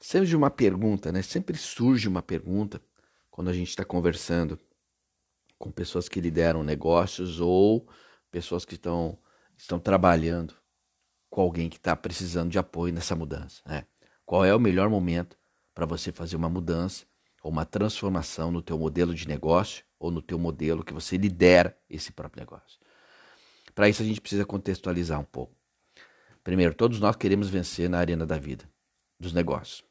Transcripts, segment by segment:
Surge uma pergunta, né? Sempre surge uma pergunta quando a gente está conversando com pessoas que lideram negócios ou pessoas que estão, estão trabalhando com alguém que está precisando de apoio nessa mudança. Né? Qual é o melhor momento para você fazer uma mudança ou uma transformação no teu modelo de negócio ou no teu modelo que você lidera esse próprio negócio? Para isso a gente precisa contextualizar um pouco. Primeiro, todos nós queremos vencer na arena da vida, dos negócios,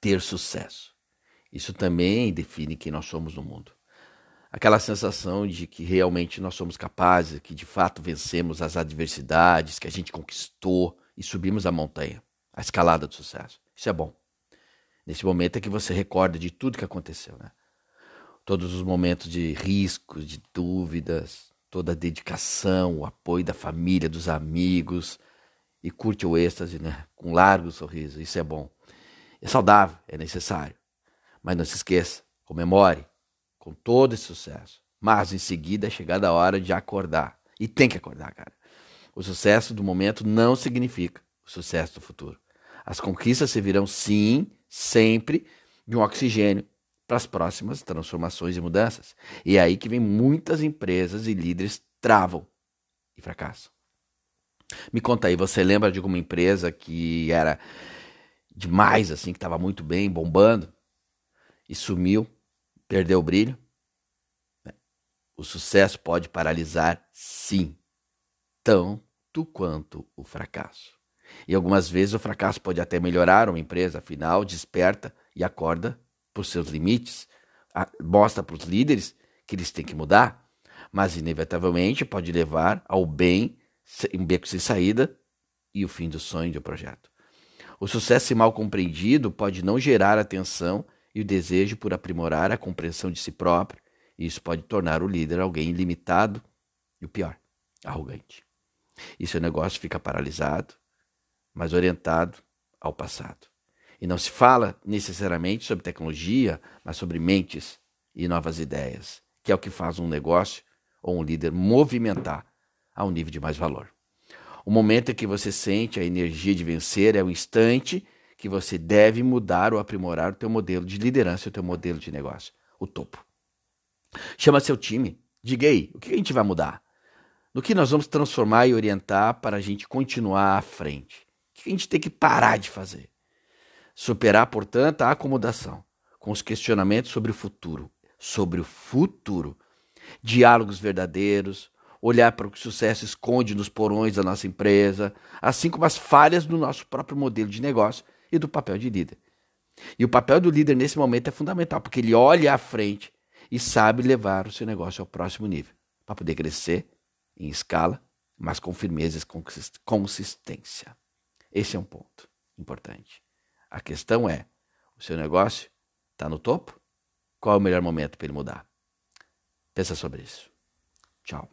ter sucesso. Isso também define quem nós somos no mundo aquela sensação de que realmente nós somos capazes, que de fato vencemos as adversidades, que a gente conquistou e subimos a montanha, a escalada do sucesso. Isso é bom. Nesse momento é que você recorda de tudo que aconteceu, né? Todos os momentos de riscos, de dúvidas, toda a dedicação, o apoio da família, dos amigos e curte o êxtase, né? Com um largo sorriso. Isso é bom. É saudável, é necessário. Mas não se esqueça, comemore, com todo esse sucesso. Mas em seguida é chegada a hora de acordar. E tem que acordar, cara. O sucesso do momento não significa o sucesso do futuro. As conquistas servirão sim, sempre, de um oxigênio para as próximas transformações e mudanças. E é aí que vem muitas empresas e líderes travam e fracassam. Me conta aí, você lembra de alguma empresa que era demais, assim, que estava muito bem, bombando, e sumiu Perdeu o brilho? O sucesso pode paralisar, sim, tanto quanto o fracasso. E algumas vezes o fracasso pode até melhorar uma empresa, afinal, desperta e acorda por seus limites, mostra para os líderes que eles têm que mudar, mas inevitavelmente pode levar ao bem, um beco sem saída e o fim do sonho do projeto. O sucesso mal compreendido pode não gerar atenção e o desejo por aprimorar a compreensão de si próprio. E isso pode tornar o líder alguém limitado e o pior, arrogante. E seu negócio fica paralisado, mas orientado ao passado. E não se fala necessariamente sobre tecnologia, mas sobre mentes e novas ideias, que é o que faz um negócio ou um líder movimentar a um nível de mais valor. O momento em que você sente a energia de vencer é o instante que você deve mudar ou aprimorar o teu modelo de liderança, o teu modelo de negócio, o topo. Chama seu time, diga aí, o que a gente vai mudar? No que nós vamos transformar e orientar para a gente continuar à frente? O que a gente tem que parar de fazer? Superar, portanto, a acomodação com os questionamentos sobre o futuro, sobre o futuro. Diálogos verdadeiros, olhar para o que o sucesso esconde nos porões da nossa empresa, assim como as falhas do nosso próprio modelo de negócio e do papel de líder. E o papel do líder nesse momento é fundamental, porque ele olha à frente e sabe levar o seu negócio ao próximo nível, para poder crescer em escala, mas com firmeza e consistência. Esse é um ponto importante. A questão é: o seu negócio está no topo? Qual é o melhor momento para ele mudar? Pensa sobre isso. Tchau.